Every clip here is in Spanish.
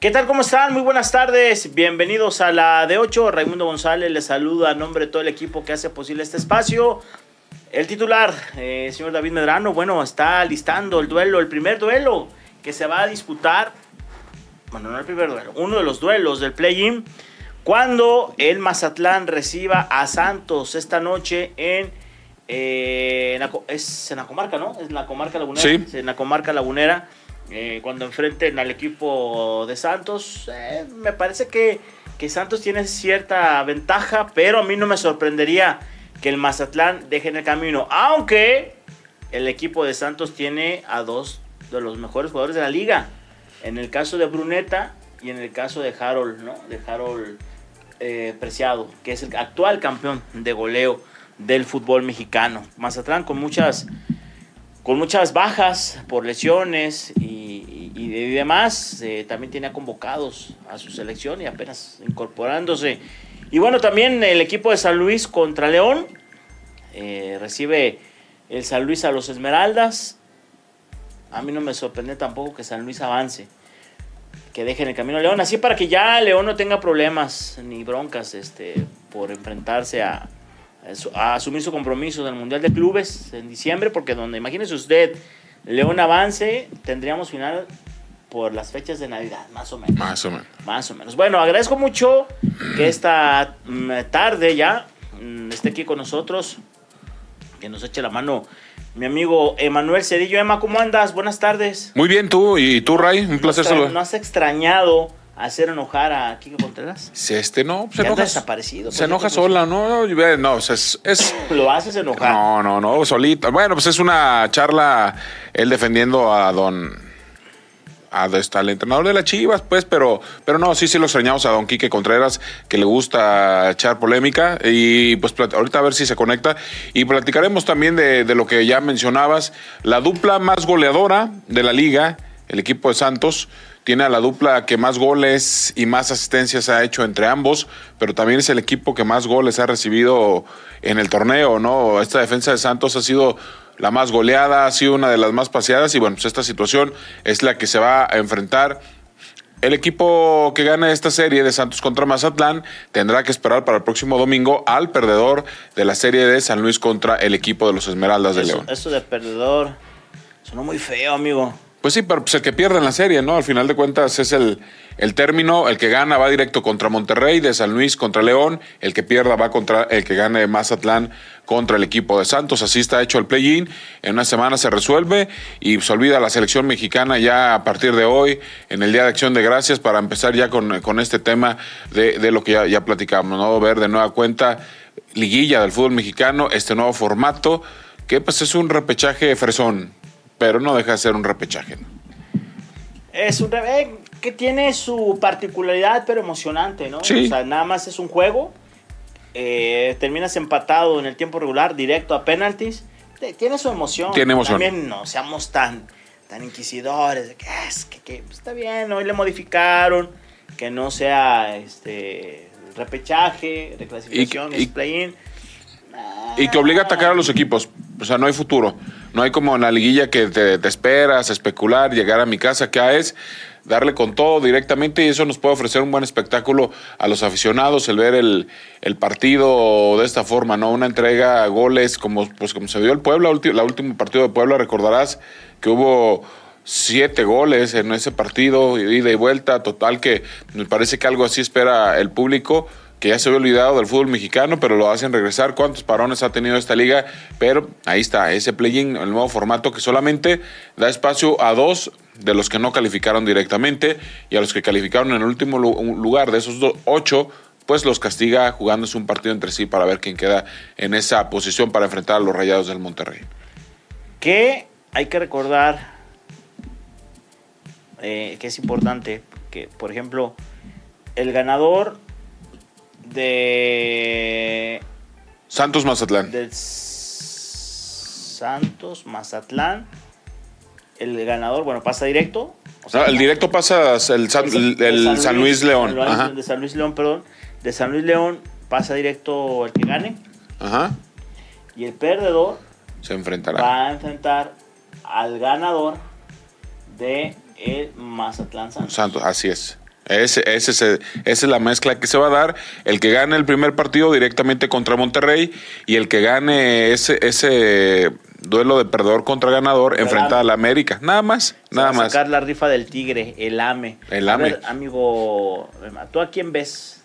¿Qué tal? ¿Cómo están? Muy buenas tardes. Bienvenidos a la de 8. Raimundo González les saluda a nombre de todo el equipo que hace posible este espacio. El titular, eh, señor David Medrano, bueno, está listando el duelo, el primer duelo que se va a disputar. Bueno, no el primer duelo, uno de los duelos del play-in. Cuando el Mazatlán reciba a Santos esta noche en, eh, en la, es en la comarca, ¿no? Es en la comarca lagunera. Sí. En la comarca lagunera. Eh, cuando enfrenten al equipo de Santos, eh, me parece que, que Santos tiene cierta ventaja, pero a mí no me sorprendería que el Mazatlán deje en el camino, aunque el equipo de Santos tiene a dos de los mejores jugadores de la liga, en el caso de Bruneta y en el caso de Harold, ¿no? De Harold eh, Preciado, que es el actual campeón de goleo del fútbol mexicano. Mazatlán con muchas con muchas bajas por lesiones y, demás. Eh, también tenía convocados a su selección y apenas incorporándose. Y bueno, también el equipo de San Luis contra León. Eh, recibe el San Luis a los Esmeraldas. A mí no me sorprende tampoco que San Luis avance. Que dejen el camino a León. Así para que ya León no tenga problemas ni broncas este, por enfrentarse a, a asumir su compromiso del Mundial de Clubes en diciembre, porque donde imagínese usted, León avance, tendríamos final por las fechas de Navidad, más o menos. Más o menos. Más o menos. Bueno, agradezco mucho que esta mm, tarde ya mm, esté aquí con nosotros, que nos eche la mano mi amigo Emanuel Cedillo. Emma, ¿cómo andas? Buenas tardes. Muy bien, tú y tú, Ray. Un placer ¿No, saludar. ¿No has extrañado hacer enojar a Kiko Contreras? Si este no, se enoja. desaparecido. Se pues, enoja pues, sola, ¿no? No, no, o sea, es, es- Lo haces enojar. No, no, no, solita. Bueno, pues es una charla, él defendiendo a don. A, al entrenador de las Chivas, pues, pero, pero no, sí, sí lo extrañamos a don Quique Contreras, que le gusta echar polémica. Y pues ahorita a ver si se conecta. Y platicaremos también de, de lo que ya mencionabas. La dupla más goleadora de la liga, el equipo de Santos, tiene a la dupla que más goles y más asistencias ha hecho entre ambos, pero también es el equipo que más goles ha recibido en el torneo, ¿no? Esta defensa de Santos ha sido la más goleada, ha sido una de las más paseadas y bueno, pues esta situación es la que se va a enfrentar. El equipo que gane esta serie de Santos contra Mazatlán tendrá que esperar para el próximo domingo al perdedor de la serie de San Luis contra el equipo de los Esmeraldas de Eso, León. eso de perdedor sonó muy feo, amigo. Pues sí, pero pues el que pierde en la serie, ¿no? Al final de cuentas es el, el término, el que gana va directo contra Monterrey, de San Luis contra León, el que pierda va contra el que gane Mazatlán contra el equipo de Santos. Así está hecho el play-in, en una semana se resuelve y se olvida la selección mexicana ya a partir de hoy, en el Día de Acción de Gracias, para empezar ya con, con este tema de, de lo que ya, ya platicamos, ¿no? Ver de nueva cuenta liguilla del fútbol mexicano, este nuevo formato, que pues es un repechaje fresón, pero no deja de ser un repechaje. ¿no? Es un revés que tiene su particularidad, pero emocionante, ¿no? Sí. O sea, nada más es un juego. eh, terminas empatado en el tiempo regular, directo a penaltis. Te- Tiene su emoción. Tiene emoción. También no seamos tan, tan inquisidores. De que, "Ah, es que, que, pues, está bien, hoy le modificaron. Que no sea este repechaje, reclasificación, play-in. Y que obliga a atacar a los equipos. O sea, no hay futuro. No hay como en la liguilla que te, esperas, especular, llegar a mi casa, que es darle con todo directamente y eso nos puede ofrecer un buen espectáculo a los aficionados, el ver el, el partido de esta forma, ¿no? Una entrega a goles como, pues, como se dio el Puebla, la último partido de Puebla, recordarás que hubo siete goles en ese partido, ida y vuelta, total que me parece que algo así espera el público que ya se había olvidado del fútbol mexicano, pero lo hacen regresar. ¿Cuántos parones ha tenido esta liga? Pero ahí está, ese play-in, el nuevo formato que solamente da espacio a dos de los que no calificaron directamente y a los que calificaron en el último lu- lugar de esos do- ocho, pues los castiga jugándose un partido entre sí para ver quién queda en esa posición para enfrentar a los Rayados del Monterrey. Que hay que recordar eh, que es importante que, por ejemplo, el ganador de Santos Mazatlán. del Santos Mazatlán, el ganador, bueno, pasa directo. o sea, No, el directo pasa el, San, el- el San Luis León. Ajá. De San Luis León, perdón. De San Luis León pasa directo el que gane. Ajá. Y el perdedor Se enfrentará. va a enfrentar al ganador de el Mazatlán Santos. Santos, así es. Ese, ese, esa es la mezcla que se va a dar. El que gane el primer partido directamente contra Monterrey y el que gane ese, ese duelo de perdedor contra ganador enfrenta a la América. Nada más, nada más. sacar la rifa del tigre, el AME. El AME. amigo, ¿tú a quién ves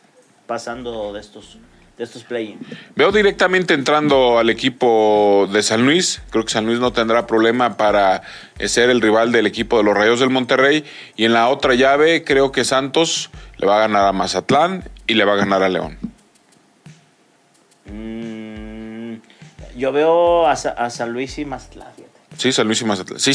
pasando de estos de estos play Veo directamente entrando al equipo de San Luis. Creo que San Luis no tendrá problema para ser el rival del equipo de los Rayos del Monterrey. Y en la otra llave creo que Santos le va a ganar a Mazatlán y le va a ganar a León. Mm, yo veo a, San Luis y Mazatlán. Sí, San Luis y Mazatlán. Sí,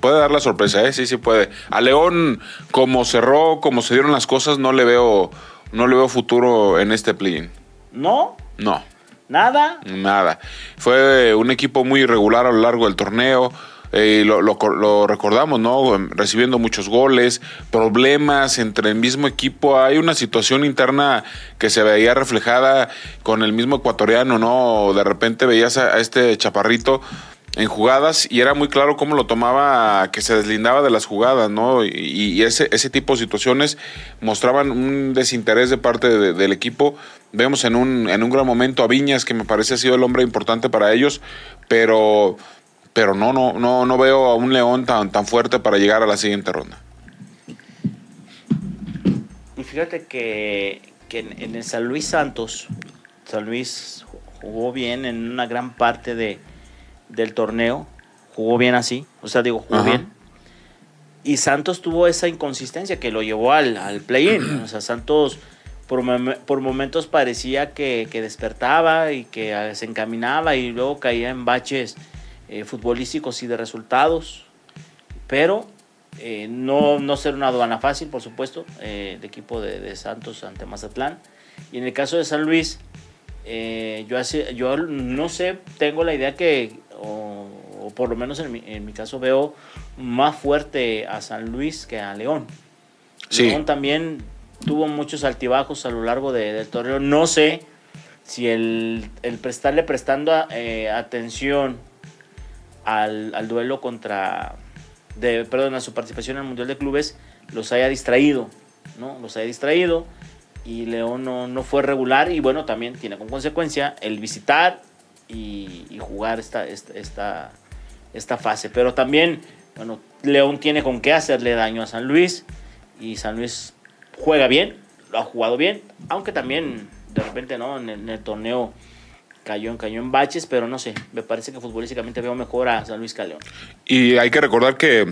puede dar la sorpresa, ¿eh? Sí, sí puede. A León, como cerró, como se dieron las cosas, no le veo, no le veo futuro en este play ¿No? No. ¿Nada? Nada. Fue un equipo muy irregular a lo largo del torneo. Eh, lo, lo, recordamos, ¿no? Recibiendo muchos goles, problemas entre el mismo equipo. Hay una situación interna que se veía reflejada con el mismo ecuatoriano, ¿no? De repente veías a este chaparrito en jugadas y era muy claro cómo lo tomaba, que se deslindaba de las jugadas, ¿no? Y, ese, ese tipo de situaciones mostraban un desinterés de parte del equipo. Vemos en un, en un gran momento a Viñas, que me parece ha sido el hombre importante para ellos, pero, pero no, no, no, no veo a un León tan, tan fuerte para llegar a la siguiente ronda. Y fíjate que, que en, en el San Luis Santos, San Luis jugó bien en una gran parte de del torneo, jugó bien así, o sea, digo, jugó bien. Y Santos tuvo esa inconsistencia que lo llevó al, al play-in. O sea, Santos por, por momentos parecía que, despertaba y que ah, se encaminaba y luego caía en baches eh, futbolísticos y de resultados. Pero eh, no, no ser una aduana fácil, por supuesto, eh, el equipo de, Santos ante Mazatlán. Y en el caso de San Luis, yo, hace, yo no sé, tengo la idea que o, por lo menos en mi, caso veo más fuerte a San Luis que a León. León también tuvo muchos altibajos a lo largo del torneo. No sé si el, el prestarle prestando eh, atención al, duelo contra, de, perdón, a su participación en el Mundial de Clubes los haya distraído, ¿no? Los haya distraído y León no, no fue regular y bueno, también tiene como consecuencia el visitar y, jugar esta, esta, esta, fase. Pero también, bueno, León tiene con qué hacerle daño a San Luis y San Luis juega bien, lo ha jugado bien, aunque también de repente no en el, torneo cayó en, cayó en baches, pero no sé, me parece que futbolísticamente veo mejor a San Luis que a León. Y hay que recordar que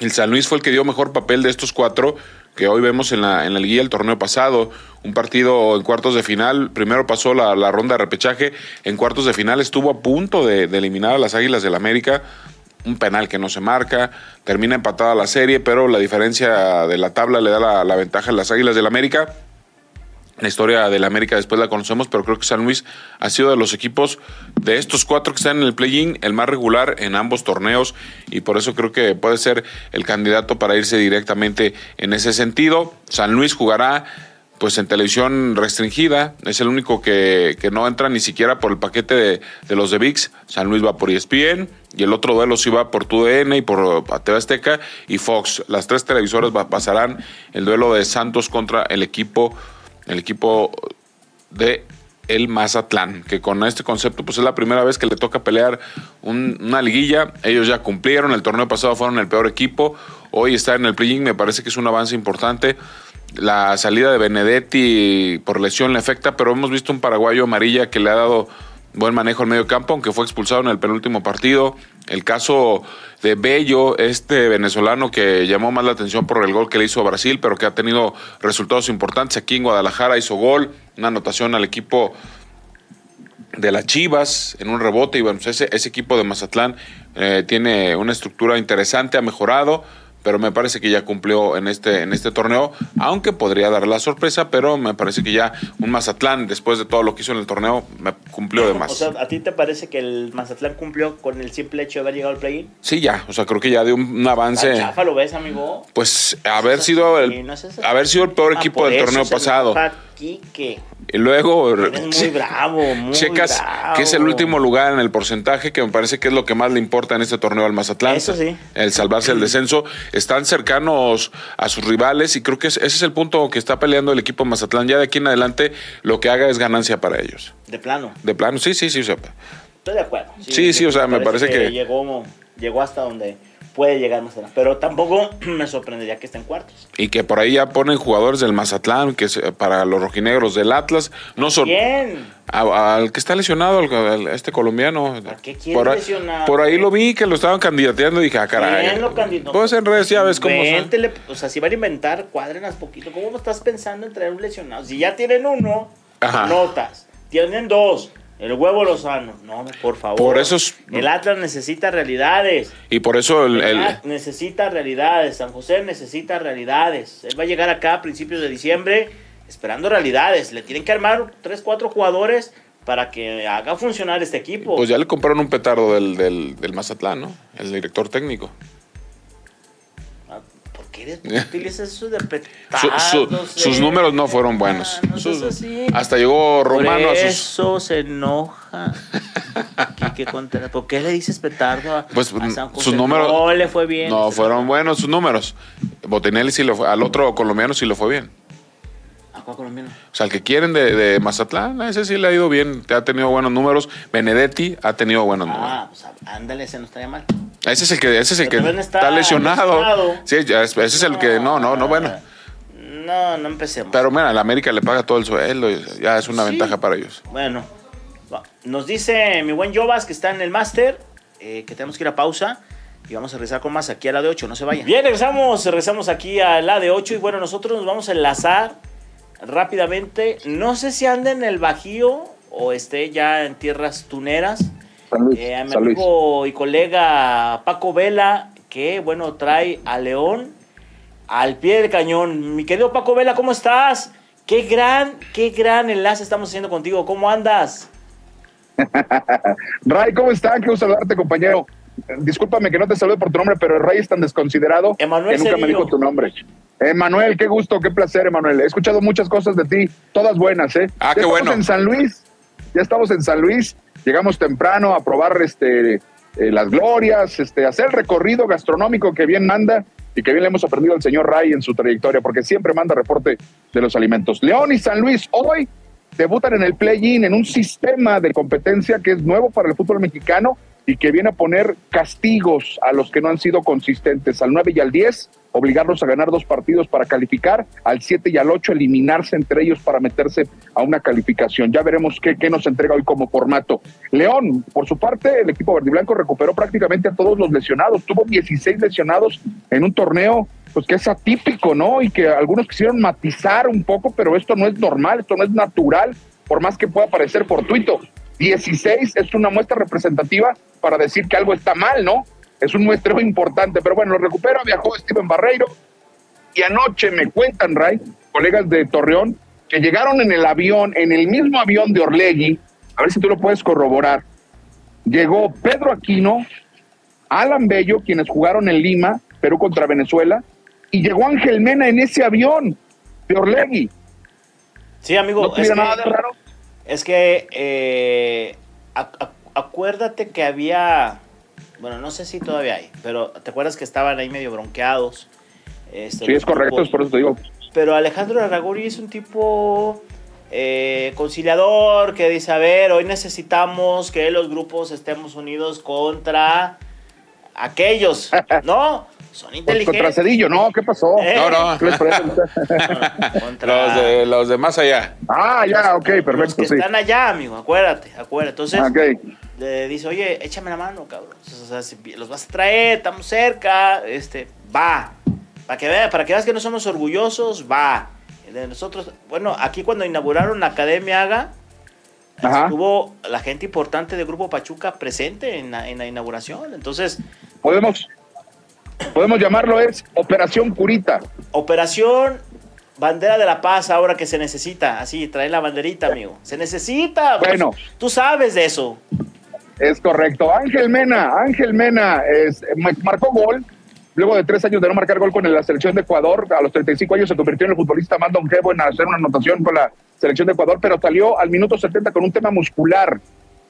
el San Luis fue el que dio mejor papel de estos cuatro que hoy vemos en la, en la del torneo pasado. Un partido en cuartos de final, primero pasó la, ronda de repechaje, en cuartos de final estuvo a punto de, eliminar a las Águilas del América, un penal que no se marca, termina empatada la serie, pero la diferencia de la tabla le da la, la ventaja a las Águilas del América. La historia del América después la conocemos, pero creo que San Luis ha sido de los equipos de estos cuatro que están en el play-in el más regular en ambos torneos y por eso creo que puede ser el candidato para irse directamente en ese sentido. San Luis jugará pues en televisión restringida, es el único que, no entra ni siquiera por el paquete de, los de VIX. San Luis va por ESPN y el otro duelo sí va por TUDN y por TV Azteca y Fox. Las tres televisoras pasarán el duelo de Santos contra el equipo el equipo de el Mazatlán, que con este concepto pues es la primera vez que le toca pelear una liguilla. Ellos ya cumplieron, el torneo pasado fueron el peor equipo, hoy está en el play me parece que es un avance importante. La salida de Benedetti por lesión le afecta, pero hemos visto un paraguayo amarilla que le ha dado buen manejo al medio campo, aunque fue expulsado en el penúltimo partido. El caso de Bello, este venezolano que llamó más la atención por el gol que le hizo a Brasil, pero que ha tenido resultados importantes aquí en Guadalajara, hizo gol, una anotación al equipo de las Chivas en un rebote y bueno, pues ese, equipo de Mazatlán eh, tiene una estructura interesante, ha mejorado, pero me parece que ya cumplió en este, en este torneo, aunque podría dar la sorpresa, pero me parece que ya un Mazatlán, después de todo lo que hizo en el torneo, me cumplió de más. O sea, ¿a ti te parece que el Mazatlán cumplió con el simple hecho de haber llegado al play-in? Sí, ya, o sea, creo que ya dio un, avance. chafa lo ves, amigo? Pues haber sido el, haber sido el peor equipo del torneo pasado. Y luego Eres muy bravo, muy checas bravo. que es el último lugar en el porcentaje, que me parece que es lo que más le importa en este torneo al Mazatlán. Eso sí. El salvarse del descenso. Están cercanos a sus rivales y creo que es- ese es el punto que está peleando el equipo Mazatlán. Ya de aquí en adelante lo que haga es ganancia para ellos. De plano. De plano, sí, sí, sí. O sea, Estoy de acuerdo. Sí, sí, o sea, me parece que- Llegó, llegó hasta donde puede llegar más adelante. Pero tampoco me sorprendería que esté en cuartos. y que por ahí ya ponen jugadores del Mazatlán, que es eh, para los rojinegros del Atlas. No son. ¿Quién? A- Al que está lesionado, al- al- este colombiano. ¿A qué quiere por, ahí, lesionar? por ahí lo vi que lo estaban candidateando y dije, ah, caray. ¿Quién lo candidató? Pues en redes ya ves cómo son. Véntele, o sea, si van a inventar, cuádrenas poquito. ¿Cómo estás pensando en traer un lesionado? Si ya tienen uno, Ajá. notas. Tienen dos. El huevo Lozano. No, por favor. Por eso es- El Atlas necesita realidades. Y por eso el, el- necesita realidades. San José necesita realidades. Él va a llegar acá a principios de diciembre esperando realidades. Le tienen que armar tres, cuatro jugadores para que haga funcionar este equipo. pues ya le compraron un petardo del, del, del Mazatlán, ¿no? El director técnico. ¿Por qué eres- por qué utilizas eso de Su- petardos? su- sus eh? números no fueron buenos. Ah, no Sus- así. hasta llegó Romano Por a sus. eso se enoja. Quique Contreras. ¿Por qué le dices petardo a, Pues, a San José? sus números- No le fue bien. No, fueron buenos sus números. Botinelli sí lo fue. Al otro colombiano sí lo fue bien. ¿A cuál colombiano? O sea, el que quieren de, de Mazatlán, a ese sí le ha ido bien. Ha tenido buenos números. Benedetti ha tenido buenos números. Ah, pues ándale, ese no estaría mal. Ese es el que, ese es el Pero que está, está lesionado. lesionado. Sí, ese es el que. No, no, no, bueno. No, no empecemos. Pero mira, la América le paga todo el sueldo. y Ya es una Sí. ventaja para ellos. Bueno, nos dice mi buen Jovas que está en el máster, eh, que tenemos que ir a pausa. Y vamos a regresar con más aquí a la de 8, no se vayan. Bien, regresamos, regresamos aquí a la de 8 y bueno, nosotros nos vamos a enlazar rápidamente. No sé si anda en el Bajío o esté ya en tierras tuneras. Luis, Eh, a mi amigo y colega Paco Vela, que bueno, trae a León al pie del cañón. Mi querido Paco Vela, ¿cómo estás? Qué gran, qué gran enlace estamos haciendo contigo. ¿Cómo andas? Ray, ¿cómo está? Qué gusto saludarte, compañero. Discúlpame que no te salude por tu nombre, pero el Ray es tan desconsiderado Emanuel que nunca me dijo tu nombre. Emanuel, qué gusto, qué placer, Emanuel. He escuchado muchas cosas de ti, todas buenas, ¿eh? Ah, Ya qué estamos bueno. en San Luis, ya estamos en San Luis, llegamos temprano a probar este, eh, las glorias, este, hacer el recorrido gastronómico que bien manda y que bien le hemos aprendido al señor Ray en su trayectoria, porque siempre manda reporte de los alimentos. León y San Luis hoy debutan en el play-in en un sistema de competencia que es nuevo para el fútbol mexicano y que viene a poner castigos a los que no han sido consistentes, al 9 y al 10, obligarlos a ganar dos partidos para calificar, al 7 y al 8 eliminarse entre ellos para meterse a una calificación. Ya veremos qué, qué nos entrega hoy como formato. León, por su parte, el equipo verde y blanco recuperó prácticamente a todos los lesionados, tuvo 16 lesionados en un torneo pues que es atípico, ¿no? Y que algunos quisieron matizar un poco, pero esto no es normal, esto no es natural, por más que pueda parecer fortuito. 16 es una muestra representativa para decir que algo está mal, ¿no? Es un muestreo importante, pero bueno, lo recupera, viajó Steven Barreiro y anoche me cuentan, Ray, colegas de Torreón, que llegaron en el avión, en el mismo avión de Orlegui, a ver si tú lo puedes corroborar. Llegó Pedro Aquino, Alan Bello, quienes jugaron en Lima, Perú contra Venezuela, y llegó Ángel Mena en ese avión de Orlegui. Sí, amigo. ¿No nada de raro? Es que eh, ac- ac- acuérdate que había, bueno, no sé si todavía hay, pero te acuerdas que estaban ahí medio bronqueados. Este, Sí, es correcto, es por eso te digo. Pero Alejandro Aragori es un tipo eh, conciliador que dice, a ver, hoy necesitamos que los grupos estemos unidos contra aquellos, ¿no? Son Pues inteligentes. contra Cedillo, ¿no, ¿qué pasó? Eh. No, no. ¿Qué les parece? Contra Los de, los de más allá. ah, ya, ok, los que perfecto, sí. están allá, amigo, acuérdate, acuérdate. Entonces, Ok. le dice, oye, échame la mano, cabrón. O sea, si los vas a traer, estamos cerca, este, va. Para que, vea, para que veas que no somos orgullosos, va. De nosotros, bueno, aquí cuando inauguraron la Academia Haga, estuvo la gente importante del Grupo Pachuca presente en la, en la inauguración. Entonces, Podemos, podemos llamarlo es Operación Curita. Operación Bandera de la Paz ahora que se necesita. Así, trae la banderita, amigo. Se necesita. pues, Bueno. Tú sabes de eso. Es correcto. Ángel Mena, Ángel Mena es, marcó gol. Luego de tres años de no marcar gol con la selección de Ecuador, a los 35 años se convirtió en el futbolista más longevo en hacer una anotación con la selección de Ecuador, pero salió al minuto 70 con un tema muscular.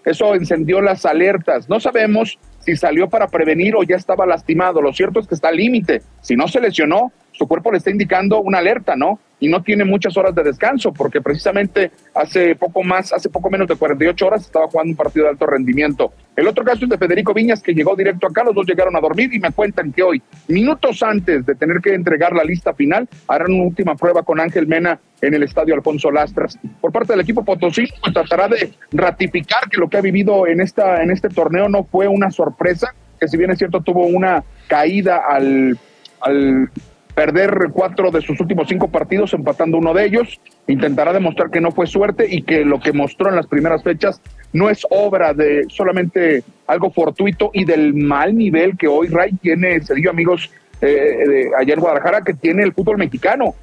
Eso encendió las alertas. No sabemos si salió para prevenir o ya estaba lastimado. Lo cierto es que está al límite. Si no se lesionó, su cuerpo le está indicando una alerta, ¿no? Y no tiene muchas horas de descanso, porque precisamente hace poco más, hace poco menos de 48 horas estaba jugando un partido de alto rendimiento. El otro caso es de Federico Viñas, que llegó directo acá, los dos llegaron a dormir y me cuentan que hoy, minutos antes de tener que entregar la lista final, harán una última prueba con Ángel Mena en el estadio Alfonso Lastras. Por parte del equipo Potosí, pues, tratará de ratificar que lo que ha vivido en, esta, en este torneo no fue una sorpresa, que si bien es cierto tuvo una caída al, al perder cuatro de sus últimos cinco partidos, empatando uno de ellos. Intentará demostrar que no fue suerte y que lo que mostró en las primeras fechas no es obra de solamente algo fortuito y del mal nivel que hoy Ray tiene, se dio amigos eh, de ayer Guadalajara, que tiene el fútbol mexicano.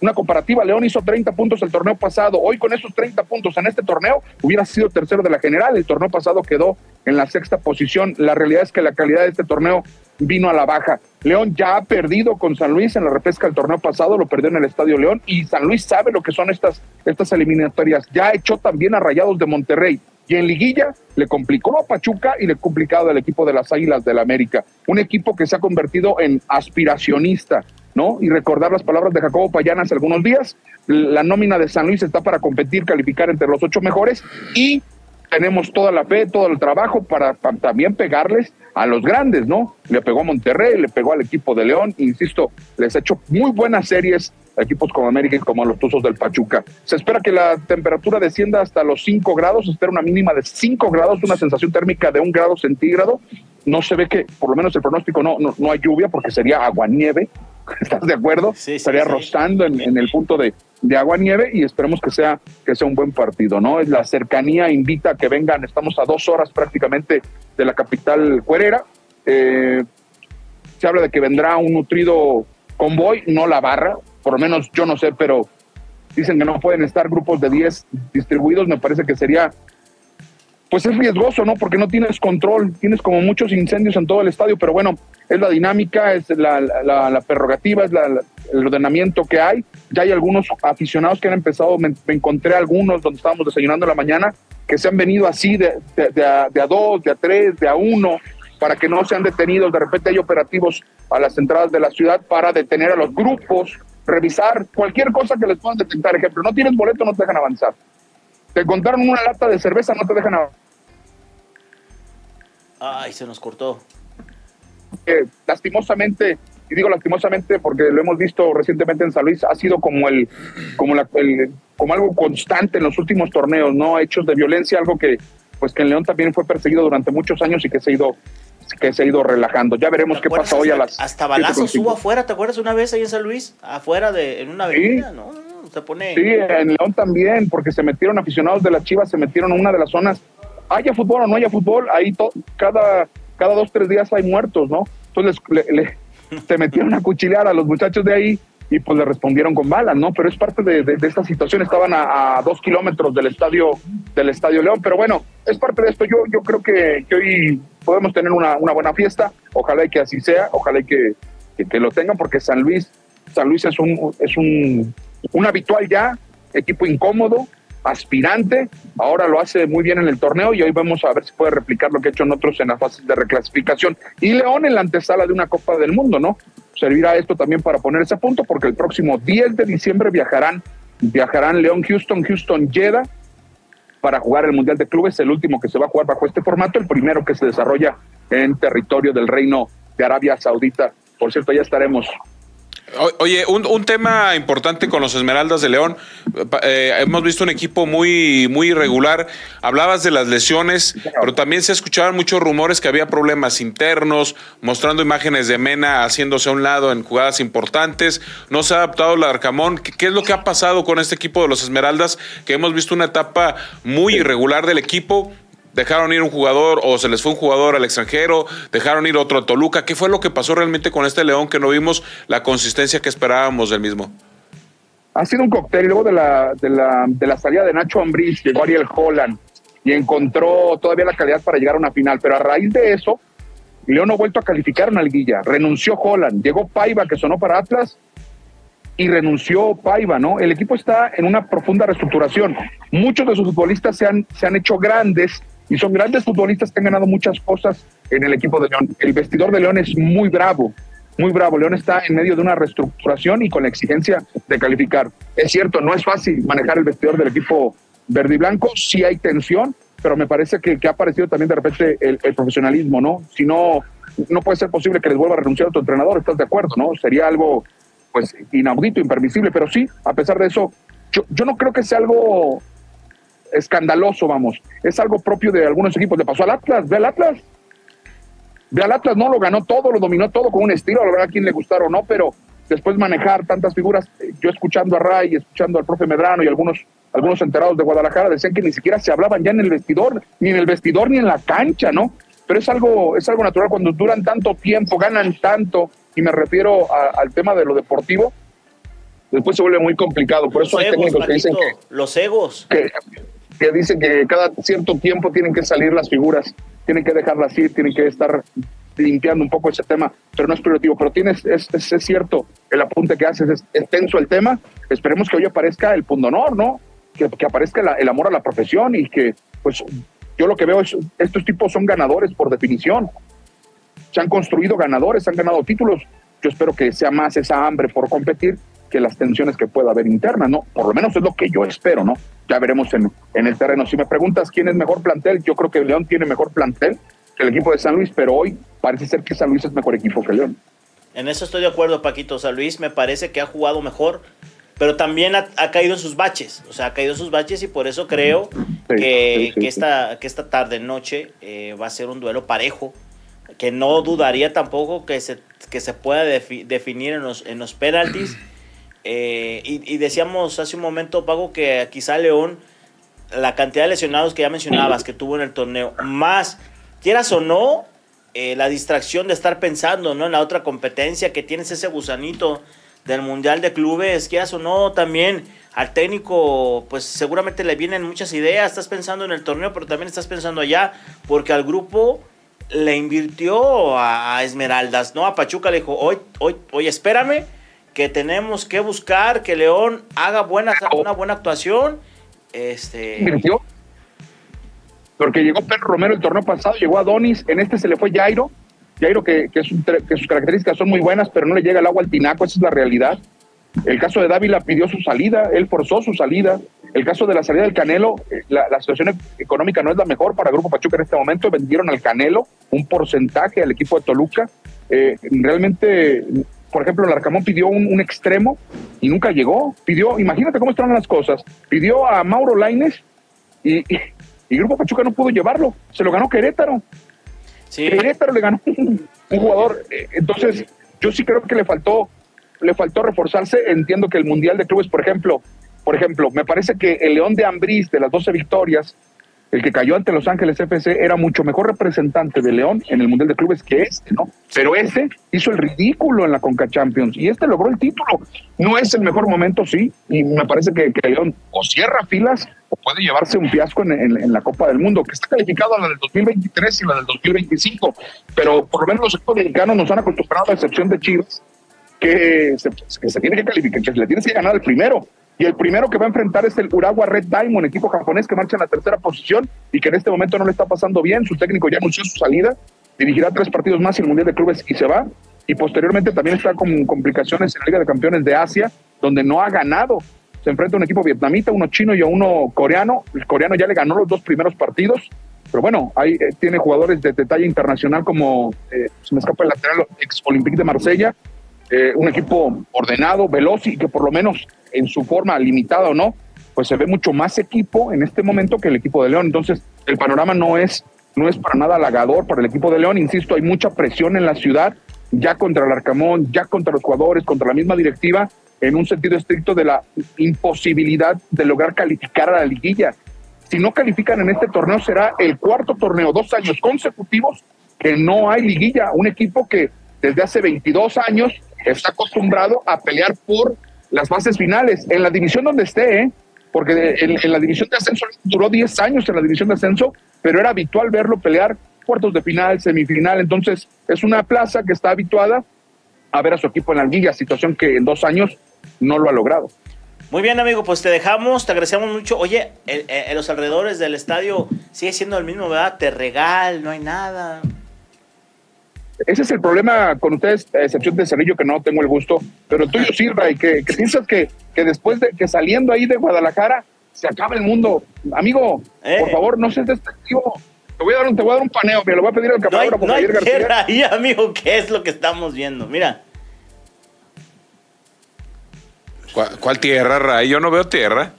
Una comparativa, León hizo 30 puntos el torneo pasado. Hoy con esos 30 puntos en este torneo hubiera sido tercero de la general. El torneo pasado quedó en la sexta posición. La realidad es que la calidad de este torneo vino a la baja. León ya ha perdido con San Luis en la repesca del torneo pasado, lo perdió en el Estadio León y San Luis sabe lo que son estas, estas eliminatorias. Ya echó también a Rayados de Monterrey. Y en liguilla le complicó a Pachuca y le complicado al equipo de las Águilas del la América. Un equipo que se ha convertido en aspiracionista, ¿no? Y recordar las palabras de Jacobo Payana hace algunos días, la nómina de San Luis está para competir, calificar entre los ocho mejores y tenemos toda la fe, todo el trabajo para, también pegarles a los grandes, ¿no? Le pegó a Monterrey, le pegó al equipo de León, insisto, les ha hecho muy buenas series a equipos como América y como a los Tuzos del Pachuca. Se espera que la temperatura descienda hasta los 5 grados, se espera una mínima de 5 grados, una sensación térmica de un grado centígrado. No se ve que, por lo menos el pronóstico, no, no, hay lluvia porque sería agua-nieve. ¿Estás de acuerdo? Sí, Estaría rozando en, en el punto de, de agua nieve y esperemos que sea que sea un buen partido, ¿no? La cercanía invita a que vengan, estamos a dos horas prácticamente de la capital cuerera. Eh, se habla de que vendrá un nutrido convoy, no la barra, por lo menos yo no sé, pero dicen que no pueden estar grupos de 10 distribuidos, me parece que sería pues es riesgoso, ¿no? Porque no tienes control, tienes como muchos incendios en todo el estadio, pero bueno, es la dinámica, es la, la, prerrogativa, es el ordenamiento que hay. Ya hay algunos aficionados que han empezado, me, encontré algunos donde estábamos desayunando en la mañana, que se han venido así de, de, a, de a dos, de a tres, de a uno, para que no sean detenidos. De repente hay operativos a las entradas de la ciudad para detener a los grupos, revisar cualquier cosa que les puedan detectar. Ejemplo, no tienes boleto, no te dejan avanzar. Te encontraron una lata de cerveza, no te dejan avanzar Ay, se nos cortó. lastimosamente, y digo lastimosamente porque lo hemos visto recientemente en San Luis, ha sido como el, como la, como algo constante en los últimos torneos, ¿no? Hechos de violencia, algo que, pues que en León también fue perseguido durante muchos años y que se ha ido que se ha ido relajando. Ya veremos qué pasa hoy a las hasta balazos hubo afuera, ¿te acuerdas una vez ahí en San Luis? Afuera de en una avenida, sí. ¿no? Se pone Sí, en León también, porque se metieron aficionados de las Chivas, se metieron en una de las zonas haya fútbol o no haya fútbol, ahí cada, cada dos, tres días hay muertos, ¿no? Entonces le, se metieron a cuchillar a los muchachos de ahí y pues le respondieron con balas, ¿no? Pero es parte de, esta situación, estaban a, dos kilómetros del estadio, del estadio León, pero bueno, es parte de esto. Yo, yo creo que, hoy podemos tener una, buena fiesta, ojalá y que así sea, ojalá y que, que, lo tengan, porque San Luis, San Luis es un, es un, un habitual ya, equipo incómodo, aspirante, ahora lo hace muy bien en el torneo y hoy vamos a ver si puede replicar lo que ha hecho en otros en las fases de reclasificación. Y León en la antesala de una Copa del Mundo, ¿no? Servirá esto también para poner ese punto porque el próximo 10 de diciembre viajarán, viajarán León, Houston, Houston, Jeddah para jugar el Mundial de Clubes, el último que se va a jugar bajo este formato, el primero que se desarrolla en territorio del Reino de Arabia Saudita. Por cierto, ya estaremos Oye, un, tema importante con los Esmeraldas de León. Eh, hemos visto un equipo muy, muy irregular. Hablabas de las lesiones, pero también se escuchaban muchos rumores que había problemas internos, mostrando imágenes de Mena haciéndose a un lado en jugadas importantes. No se ha adaptado el Arcamón. ¿Qué, es lo que ha pasado con este equipo de los Esmeraldas? Que hemos visto una etapa muy irregular del equipo dejaron ir un jugador o se les fue un jugador al extranjero, dejaron ir otro Toluca. ¿Qué fue lo que pasó realmente con este León que no vimos la consistencia que esperábamos del mismo? Ha sido un cóctel. Luego de la, de la, de la salida de Nacho Ambriz, llegó Ariel Holland y encontró todavía la calidad para llegar a una final. Pero a raíz de eso, León no ha vuelto a calificar una liguilla. Renunció Holland, llegó Paiva, que sonó para Atlas, y renunció Paiva, ¿no? El equipo está en una profunda reestructuración. Muchos de sus futbolistas se han, se han hecho grandes y son grandes futbolistas que han ganado muchas cosas en el equipo de León. El vestidor de León es muy bravo, muy bravo. León está en medio de una reestructuración y con la exigencia de calificar. Es cierto, no es fácil manejar el vestidor del equipo verde y blanco, sí hay tensión, pero me parece que, ha aparecido también de repente el, profesionalismo, ¿no? Si no, no puede ser posible que les vuelva a renunciar a tu entrenador, ¿estás de acuerdo, no? Sería algo, pues, inaudito, impermisible, pero sí, a pesar de eso, yo no creo que sea algo escandaloso, vamos. Es algo propio de algunos equipos. Le pasó al Atlas, ve al Atlas. Ve al Atlas, no, lo ganó todo, lo dominó todo con un estilo, a la verdad a quien le gustaron o no, pero después manejar tantas figuras, yo escuchando a Ray, escuchando al profe Medrano y algunos, algunos enterados de Guadalajara decían que ni siquiera se hablaban ya en el vestidor, ni en el vestidor ni en la cancha, ¿no? Pero es algo, es algo natural cuando duran tanto tiempo, ganan tanto, y me refiero a, al tema de lo deportivo, después se vuelve muy complicado. Por eso hay técnicos que dicen que, los egos. que, que dicen que cada cierto tiempo tienen que salir las figuras, tienen que dejarlas ir, tienen que estar limpiando un poco ese tema, pero no es prioritivo. Pero tienes, es, es, es cierto, el apunte que haces es, es, tenso el tema. Esperemos que hoy aparezca el pundonor, ¿no? Que, que aparezca la, el amor a la profesión y que, pues, yo lo que veo es, estos tipos son ganadores por definición. Se han construido ganadores, han ganado títulos. Yo espero que sea más esa hambre por competir que las tensiones que pueda haber internas, ¿no? Por lo menos es lo que yo espero, ¿no? Ya veremos en, en el terreno. Si me preguntas quién es mejor plantel, yo creo que León tiene mejor plantel que el equipo de San Luis, pero hoy parece ser que San Luis es mejor equipo que León. En eso estoy de acuerdo, Paquito. San Luis me parece que ha jugado mejor, pero también ha, ha caído en sus baches. O sea, ha caído en sus baches y por eso creo Sí, que, sí, sí, que, esta, que esta tarde, noche, eh, va a ser un duelo parejo. Que no dudaría tampoco que se, que se pueda defi definir en los, en los penaltis. Eh, y, decíamos hace un momento, Pago, que quizá León, la cantidad de lesionados que ya mencionabas que tuvo en el torneo, más, quieras o no, eh, la distracción de estar pensando ¿no? en la otra competencia, que tienes ese gusanito del Mundial de Clubes, quieras o no, también al técnico, pues seguramente le vienen muchas ideas, estás pensando en el torneo, pero también estás pensando allá, porque al grupo le invirtió a Esmeraldas, ¿no? A Pachuca le dijo, hoy, hoy, hoy espérame, que tenemos que buscar que León haga buena, una buena actuación. Este... Porque llegó Pedro Romero el torneo pasado, llegó a Donis, en este se le fue Jairo, Jairo que, que, su, que, sus características son muy buenas, pero no le llega el agua al tinaco, esa es la realidad. El caso de Dávila pidió su salida, él forzó su salida. El caso de la salida del Canelo, la, la, situación económica no es la mejor para Grupo Pachuca en este momento. Vendieron al Canelo un porcentaje al equipo de Toluca. Eh, realmente, por ejemplo, el Arcamón pidió un, un, extremo y nunca llegó. Pidió, imagínate cómo están las cosas. Pidió a Mauro Laines y, y, y Grupo Pachuca no pudo llevarlo. Se lo ganó Querétaro. Sí. Querétaro le ganó un, un jugador. Eh, entonces, yo sí creo que le faltó le faltó reforzarse. Entiendo que el Mundial de Clubes, por ejemplo, por ejemplo, me parece que el León de Ambriz de las 12 victorias, el que cayó ante Los Ángeles FC, era mucho mejor representante de León en el Mundial de Clubes que este, ¿no? Pero este hizo el ridículo en la Conca Champions y este logró el título. No es el mejor momento, sí, y me parece que, León o cierra filas o puede llevarse un fiasco en, en, la Copa del Mundo, que está calificado a la del 2023 y la del 2025, pero por lo menos los equipos mexicanos nos han acostumbrado, a excepción de Chivas, que se, se tiene que calificar, que le tienes que ganar el primero. Y el primero que va a enfrentar es el Urawa Red Diamond, equipo japonés que marcha en la tercera posición y que en este momento no le está pasando bien. Su técnico ya anunció su salida, dirigirá tres partidos más en el Mundial de Clubes y se va. Y posteriormente también está con complicaciones en la Liga de Campeones de Asia, donde no ha ganado. Se enfrenta a un equipo vietnamita, uno chino y a uno coreano. El coreano ya le ganó los dos primeros partidos. Pero bueno, ahí eh, tiene jugadores de, talla internacional como, eh, se me escapa el lateral, ex Olympique de Marsella, eh, un equipo ordenado, veloz y que por lo menos en su forma limitada o no, pues se ve mucho más equipo en este momento que el equipo de León. Entonces, el panorama no es, no es para nada halagador para el equipo de León. Insisto, hay mucha presión en la ciudad, ya contra el Arcamón, ya contra los jugadores, contra la misma directiva, en un sentido estricto de la imposibilidad de lograr calificar a la liguilla. Si no califican en este torneo, será el cuarto torneo, dos años consecutivos, que no hay liguilla. Un equipo que desde hace 22 años está acostumbrado a pelear por las fases finales, en la división donde esté, ¿eh? porque en, la división de ascenso duró 10 años en la división de ascenso, pero era habitual verlo pelear cuartos de final, semifinal, entonces es una plaza que está habituada a ver a su equipo en la liguilla, situación que en dos años no lo ha logrado. Muy bien, amigo, pues te dejamos, te agradecemos mucho. Oye, en, los alrededores del estadio sigue siendo el mismo, ¿verdad? Te regal, no hay nada. Ese es el problema con ustedes, a excepción de Cerrillo, que no tengo el gusto, pero tuyo sí, Ray, que, que piensas que, que después de que saliendo ahí de Guadalajara se acaba el mundo. Amigo, por eh. favor, no seas despectivo. Te voy a dar un, te voy a dar un paneo, me lo voy a pedir al camarógrafo no hay, no hay ahí, amigo, ¿qué es lo que estamos viendo? Mira. ¿Cuál, tierra, Ray? Yo no veo tierra.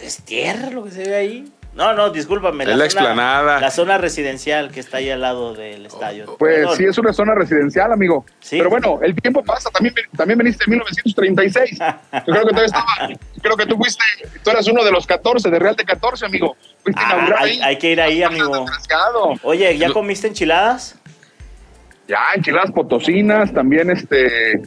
Es tierra lo que se ve ahí. No, no, discúlpame. la, explanada. La zona residencial que está ahí al lado del estadio. Pues sí, es una zona residencial, amigo. Pero bueno, el tiempo pasa. También, también veniste en 1936. Yo creo que estaba. creo que tú fuiste. Tú eras uno de los 14, de Real de 14, amigo. Ah, hay, hay, que ir ahí, amigo. Oye, ¿ya comiste enchiladas? Ya, enchiladas potosinas, también este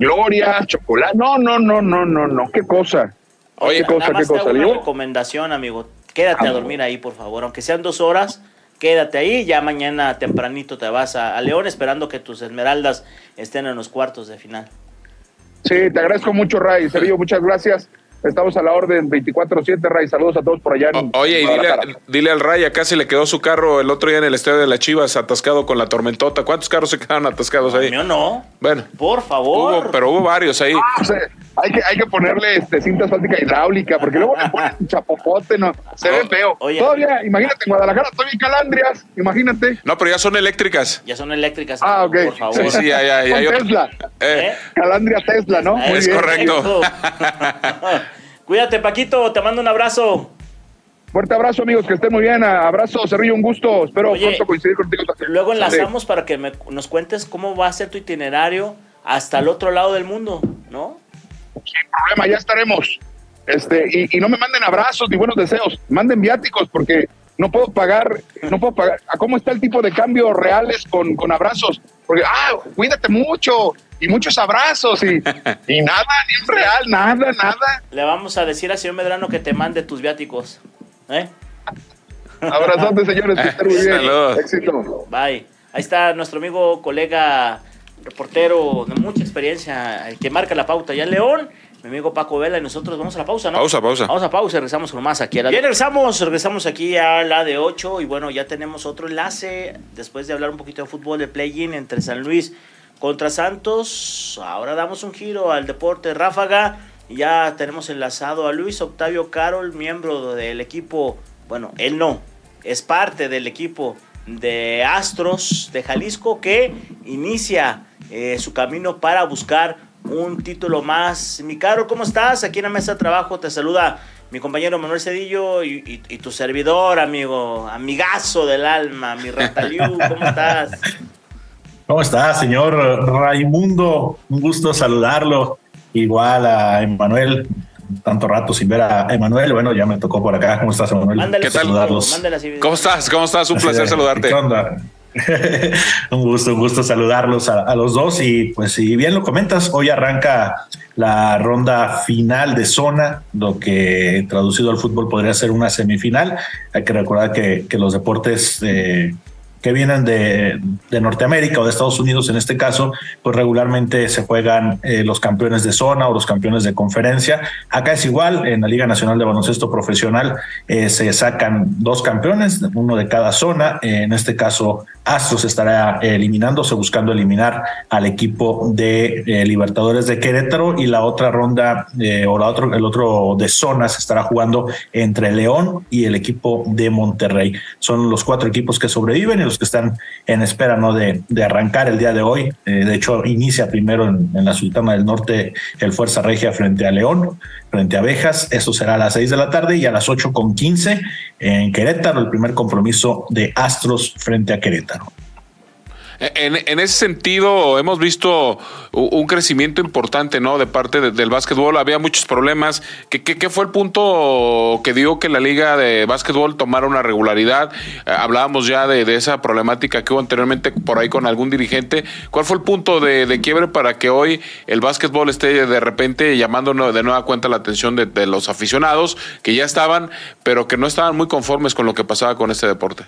Gloria, chocolate. No, no, no, no, no, no. Qué cosa. Oye, qué cosa, qué cosa. Una recomendación, amigo. Quédate a dormir ahí, por favor. Aunque sean dos horas, quédate ahí. Ya mañana tempranito te vas a, León esperando que tus esmeraldas estén en los cuartos de final. Sí, te agradezco mucho, Ray. Sergio, muchas gracias. Estamos a la orden 24-7, Ray. Saludos a todos por allá. oye, y dile, al Ray, acá se le quedó su carro el otro día en el estadio de las Chivas atascado con la tormentota. ¿Cuántos carros se quedaron atascados ahí? No, no. Bueno. Por favor. pero hubo varios ahí. Ah, hay que, hay que ponerle este, cinta asfáltica hidráulica, porque luego le ponen un chapopote, ¿no? Se ve feo. todavía, imagínate, en Guadalajara todavía hay calandrias, imagínate. No, pero ya son eléctricas. Ya son eléctricas. Ah, ok. Por favor. Sí, sí, ya, ya. ya Tesla. Eh. Calandria Tesla, ¿no? es correcto. Cuídate, Paquito, te mando un abrazo. Fuerte abrazo, amigos, que estén muy bien. Abrazo, Cerrillo, un gusto. Espero pronto coincidir contigo. Luego enlazamos para que nos cuentes cómo va a ser tu itinerario hasta el otro lado del mundo, ¿no? Sin problema, ya estaremos. Este, y, no me manden abrazos ni buenos deseos, manden viáticos porque no puedo pagar, no puedo pagar. ¿A cómo está el tipo de cambio reales con, con abrazos? Porque, ah, cuídate mucho, y muchos abrazos y, y nada, ni un real, nada, nada. Le vamos a decir al señor Medrano que te mande tus viáticos. ¿Eh? Abrazote, señores, que estén muy bien. Éxito. Bye. Ahí está nuestro amigo, colega, reportero de mucha experiencia, el que marca la pauta ya en León mi amigo Paco Vela y nosotros vamos a la pausa, ¿no? Pausa, pausa. Vamos a pausa regresamos con más aquí. A la... Bien, regresamos, regresamos aquí a la de 8 y bueno, ya tenemos otro enlace después de hablar un poquito de fútbol de play-in entre San Luis contra Santos. Ahora damos un giro al deporte ráfaga. Y ya tenemos enlazado a Luis Octavio Carol, miembro del equipo. Bueno, él no, es parte del equipo de Astros de Jalisco que inicia eh, su camino para buscar un título más. Mi Carol, ¿cómo estás? Aquí en la mesa de trabajo te saluda mi compañero Manuel Cedillo y, tu servidor, amigo, amigazo del alma, mi Rataliu, ¿cómo estás? ¿Cómo está, señor Raimundo? Un gusto saludarlo. Igual a Emanuel, tanto rato sin ver a Emanuel. Bueno, ya me tocó por acá. ¿Cómo estás, Emanuel? ¿Qué tal? ¿Cómo estás? ¿Cómo estás? Un placer saludarte. ¿Qué onda? Un gusto, un gusto saludarlos a, los dos. Y pues, si bien lo comentas, hoy arranca la ronda final de zona, lo que traducido al fútbol podría ser una semifinal. Hay que recordar que, que los deportes eh, que vienen de, Norteamérica o de Estados Unidos en este caso, pues regularmente se juegan eh, los campeones de zona o los campeones de conferencia. Acá es igual, en la Liga Nacional de Baloncesto Profesional eh, se sacan dos campeones, uno de cada zona. en este caso, Astros estará eliminándose, buscando eliminar al equipo de eh, Libertadores de Querétaro y la otra ronda o la otro, el otro de zona se estará jugando entre León y el equipo de Monterrey. Son los cuatro equipos que sobreviven que están en espera ¿no? de, arrancar el día de hoy. Eh, de hecho, inicia primero en, la Sultana del Norte el Fuerza Regia frente a León, frente a Abejas. Eso será a las 6 de la tarde y a las 8 con 15 en Querétaro, el primer compromiso de Astros frente a Querétaro. En, ese sentido, hemos visto un crecimiento importante, ¿no? De parte del básquetbol. Había muchos problemas. ¿Qué, qué, fue el punto que dio que la liga de básquetbol tomara una regularidad? Eh, hablábamos ya de, esa problemática que hubo anteriormente por ahí con algún dirigente. ¿Cuál fue el punto de, quiebre para que hoy el básquetbol esté de repente llamando de nueva cuenta la atención de los aficionados que ya estaban, pero que no estaban muy conformes con lo que pasaba con este deporte?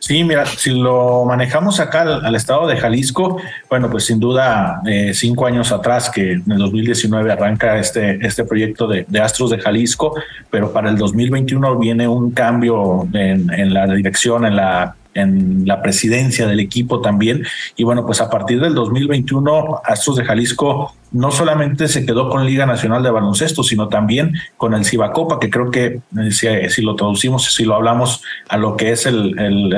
Sí, mira, si lo manejamos acá al, estado de Jalisco, bueno, pues sin duda, eh, cinco años atrás, que en el 2019 arranca este, este proyecto de, Astros de Jalisco, pero para el 2021 viene un cambio en la dirección, en la en la presidencia del equipo también. Y bueno, pues a partir del 2021, Astros de Jalisco no solamente se quedó con Liga Nacional de Baloncesto, sino también con el Cibacopa, que creo que eh, si, lo traducimos, si lo hablamos a lo que es el,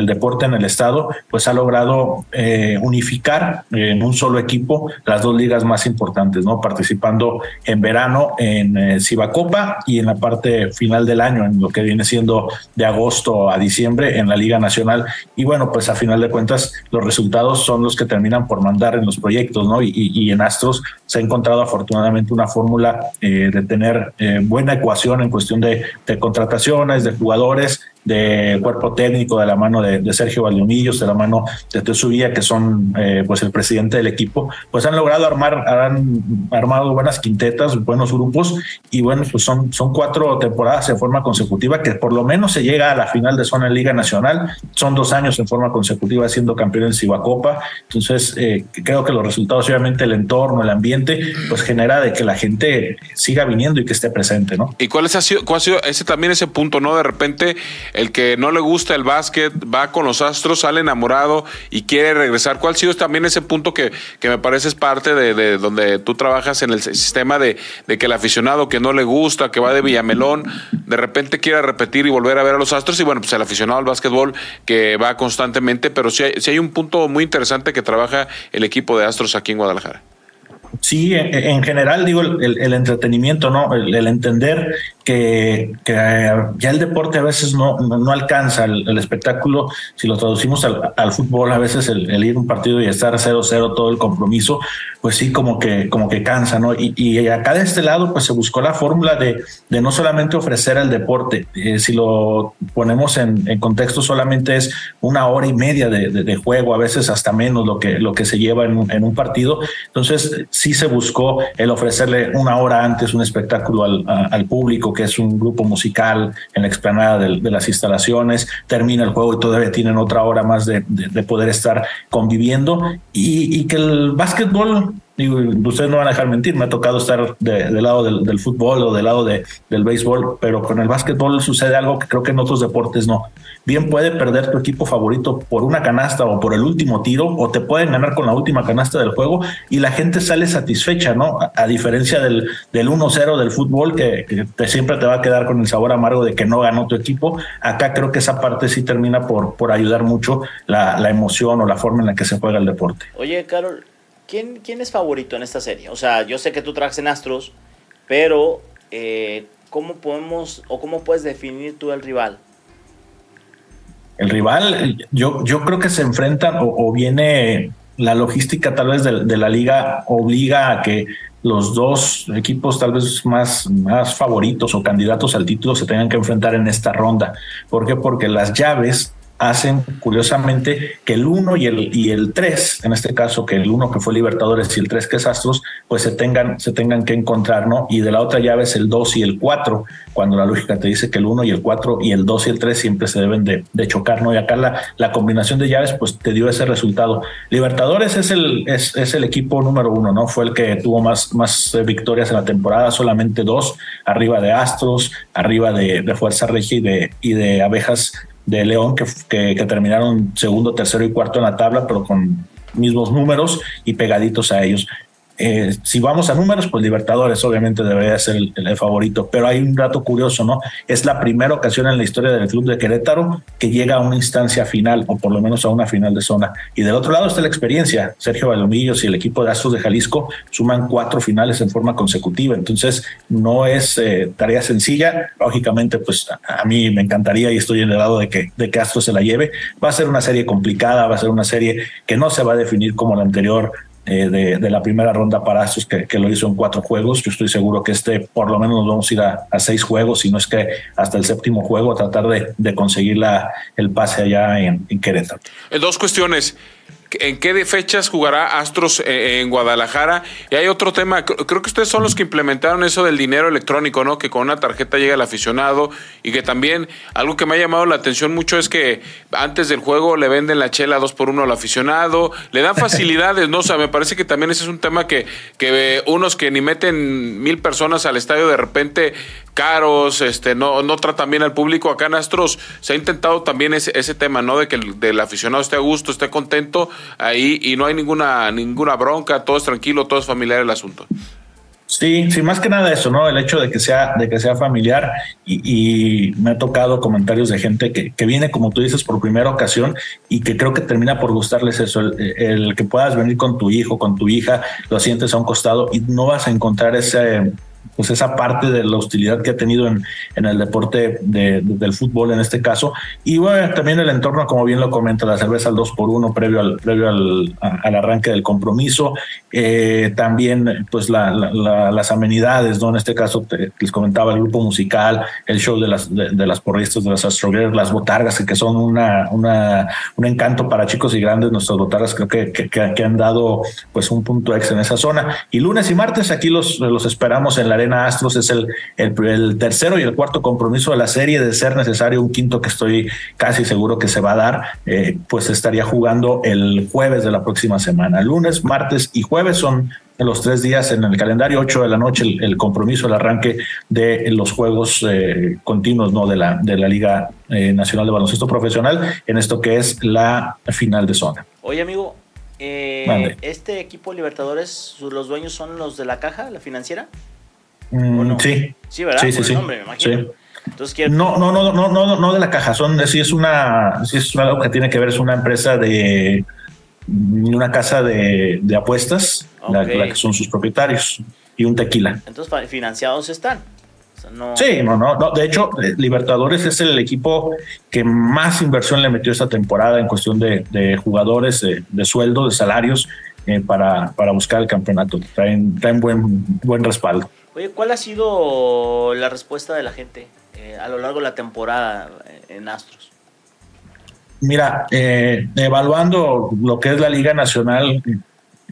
deporte en el estado, pues ha logrado eh, unificar en un solo equipo las dos ligas más importantes, ¿no? Participando en verano en eh, Cibacopa y en la parte final del año, en lo que viene siendo de agosto a diciembre en la Liga Nacional. Y bueno, pues a final de cuentas, los resultados son los que terminan por mandar en los proyectos, ¿no? Y, en Astros se encontrado afortunadamente una fórmula eh, de tener eh, buena ecuación en cuestión de contrataciones, de jugadores de cuerpo técnico de la mano de, Sergio Valdeonillos, de la mano de Tesuría, que son eh, pues el presidente del equipo, pues han logrado armar, han armado buenas quintetas, buenos grupos y bueno, pues son, son cuatro temporadas en forma consecutiva que por lo menos se llega a la final de zona Liga Nacional, son dos años en forma consecutiva siendo campeón en Cibacopa, entonces eh, creo que los resultados, obviamente el entorno, el ambiente, pues genera de que la gente siga viniendo y que esté presente, ¿no? ¿Y cuál, es, ha sido, cuál ha sido ese también ese punto, no? De repente el que no le gusta el básquet, va con los astros, sale enamorado y quiere regresar. ¿Cuál ha sido también ese punto que, que me parece es parte de, donde tú trabajas en el sistema de, que el aficionado que no le gusta, que va de Villamelón, de repente quiera repetir y volver a ver a los astros? Y bueno, pues el aficionado al básquetbol que va constantemente, pero sí hay, hay un punto muy interesante que trabaja el equipo de astros aquí en Guadalajara. Sí, en, general digo el, entretenimiento, ¿no? El, entender que, ya el deporte a veces no, no, alcanza el, espectáculo, si lo traducimos al, fútbol, a veces el, ir un partido y estar 0-0 todo el compromiso, pues sí, como que, como que cansa, ¿no? Y, y acá de este lado, pues se buscó la fórmula de, de no solamente ofrecer el deporte, eh, si lo ponemos en, contexto, solamente es una hora y media de, juego, a veces hasta menos lo que, lo que se lleva en un, en un partido. Entonces, sí se buscó el ofrecerle una hora antes un espectáculo al, al público, que es un grupo musical en la explanada de, de, las instalaciones, termina el juego y todavía tienen otra hora más de, de poder estar conviviendo. Y, y que el básquetbol Digo, ustedes no van a dejar mentir, me ha tocado estar del lado del, fútbol o del lado de, del béisbol, pero con el básquetbol sucede algo que creo que en otros deportes no. Bien puede perder tu equipo favorito por una canasta o por el último tiro, o te pueden ganar con la última canasta del juego y la gente sale satisfecha, ¿no? A, diferencia del, del 1-0 del fútbol, que, siempre te va a quedar con el sabor amargo de que no ganó tu equipo. Acá creo que esa parte sí termina por, por ayudar mucho la, la emoción o la forma en la que se juega el deporte. Oye, Carol, ¿quién, ¿quién es favorito en esta serie? O sea, yo sé que tú traes en Astros, pero eh, ¿cómo podemos o cómo puedes definir tú el rival? El rival, yo, yo creo que se enfrentan o, viene la logística tal vez de, la liga obliga a que los dos equipos tal vez más, más favoritos o candidatos al título se tengan que enfrentar en esta ronda. ¿Por qué? Porque las llaves hacen curiosamente que el 1 y el, y el 3, en este caso que el 1 que fue Libertadores y el 3 que es Astros, pues se tengan, se tengan que encontrar, ¿no? Y de la otra llave es el 2 y el 4, cuando la lógica te dice que el 1 y el 4 y el 2 y el 3 siempre se deben de, de chocar, ¿no? Y acá la, la, combinación de llaves pues te dio ese resultado. Libertadores es el, es, es el equipo número uno, ¿no? Fue el que tuvo más, más eh, victorias en la temporada, solamente dos, arriba de Astros, arriba de, de Fuerza Regia y de, y de Abejas de León que, que, terminaron segundo, tercero y cuarto en la tabla, pero con mismos números y pegaditos a ellos. Eh, si vamos a números, pues Libertadores obviamente debería ser el, favorito, pero hay un dato curioso, ¿no? Es la primera ocasión en la historia del club de Querétaro que llega a una instancia final, o por lo menos a una final de zona. Y del otro lado está la experiencia. Sergio Balomillos y el equipo de Astros de Jalisco suman cuatro finales en forma consecutiva, entonces no es eh, tarea sencilla. Lógicamente, pues a, mí me encantaría y estoy en el lado de que, de que Astros se la lleve. Va a ser una serie complicada, va a ser una serie que no se va a definir como la anterior eh, de, la primera ronda para estos que, que, lo hizo en cuatro juegos. Yo estoy seguro que este por lo menos nos vamos a ir a, seis juegos, si no es que hasta el séptimo juego, a tratar de, de conseguir la, el pase allá en, en Querétaro. Eh, dos cuestiones. En qué fechas jugará Astros eh, en Guadalajara. Y hay otro tema, creo que ustedes son los que implementaron eso del dinero electrónico, ¿no? Que con una tarjeta llega el aficionado y que también algo que me ha llamado la atención mucho es que antes del juego le venden la chela dos por uno al aficionado, le dan facilidades, ¿no? O sea, me parece que también ese es un tema que, que unos que ni meten mil personas al estadio de repente caros, este, no, no tratan bien al público. Acá en Astros se ha intentado también ese, ese tema, ¿no? De que el del aficionado esté a gusto, esté contento ahí y no hay ninguna, ninguna bronca, todo es tranquilo, todo es familiar el asunto. Sí, sí, más que nada eso, ¿no? El hecho de que sea, de que sea familiar y, me ha tocado comentarios de gente que, que, viene, como tú dices, por primera ocasión y que creo que termina por gustarles eso, el, el que puedas venir con tu hijo, con tu hija, lo sientes a un costado y no vas a encontrar ese pues esa parte de la hostilidad que ha tenido en, en el deporte de, del fútbol en este caso. Y bueno, también el entorno, como bien lo comenta, la cerveza al 2 por 1 previo al, previo al, arranque del compromiso. Eh, también pues la, las amenidades, ¿no? En este caso les comentaba el grupo musical, el show de las, de, las porristas, de las astrogueras, las botargas, que son una, una, un encanto para chicos y grandes. Nuestras botargas creo que, que, que han dado pues un punto ex en esa zona. Y lunes y martes aquí los, los esperamos en la Arena Astros es el, el, tercero y el cuarto compromiso de la serie, de ser necesario un quinto que estoy casi seguro que se va a dar, eh, pues estaría jugando el jueves de la próxima semana. Lunes, martes y jueves son los tres días en el calendario, 8 de la noche, el, compromiso, el arranque de los juegos eh, continuos ¿no? de, la, de la Liga eh, Nacional de Baloncesto Profesional en esto que es la final de zona. Oye, amigo, ¿este equipo Libertadores, los dueños son los de la caja, la financiera? Mm, sí. Sí, ¿verdad? Sí, sí, sí. Nombre, me imagino. Entonces, no, no, no, no, no, no de la caja, son, sí es una, sí es algo que tiene que ver, es una empresa de una casa de, de apuestas, la, que son sus propietarios, y un tequila. Entonces, financiados están. Sí, no, no, no. De hecho, eh, Libertadores es el equipo que más inversión le metió esta temporada en cuestión de, de jugadores, de, de sueldo, de salarios eh, para, para buscar el campeonato. Traen, traen buen, buen respaldo. Oye, ¿cuál ha sido la respuesta de la gente eh, a lo largo de la temporada en Astros? Mira, eh, evaluando lo que es la Liga Nacional,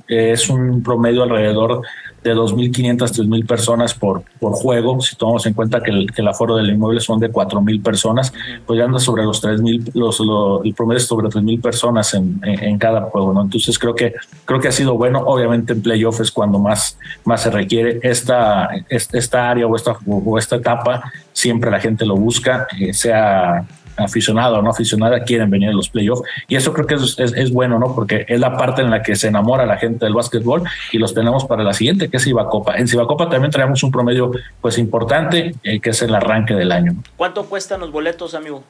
es un promedio alrededor de 2.500, 3.000 personas por, por juego. Si tomamos en cuenta que el, el aforo del inmueble son de 4.000 personas, pues ya anda sobre los 3.000, los, el promedio es sobre 3.000 personas en, en, cada juego. ¿no? Entonces creo que, creo que ha sido bueno. Obviamente en playoff es cuando más, más se requiere. Esta, esta área o esta, o esta etapa siempre la gente lo busca, eh, sea aficionado o no aficionada quieren venir a los playoffs. Y eso creo que es, es, bueno, ¿no? Porque es la parte en la que se enamora la gente del básquetbol y los tenemos para la siguiente, que es Ibacopa. En Ibacopa también traemos un promedio pues importante, eh, que es el arranque del año. ¿Cuánto cuestan los boletos, amigo?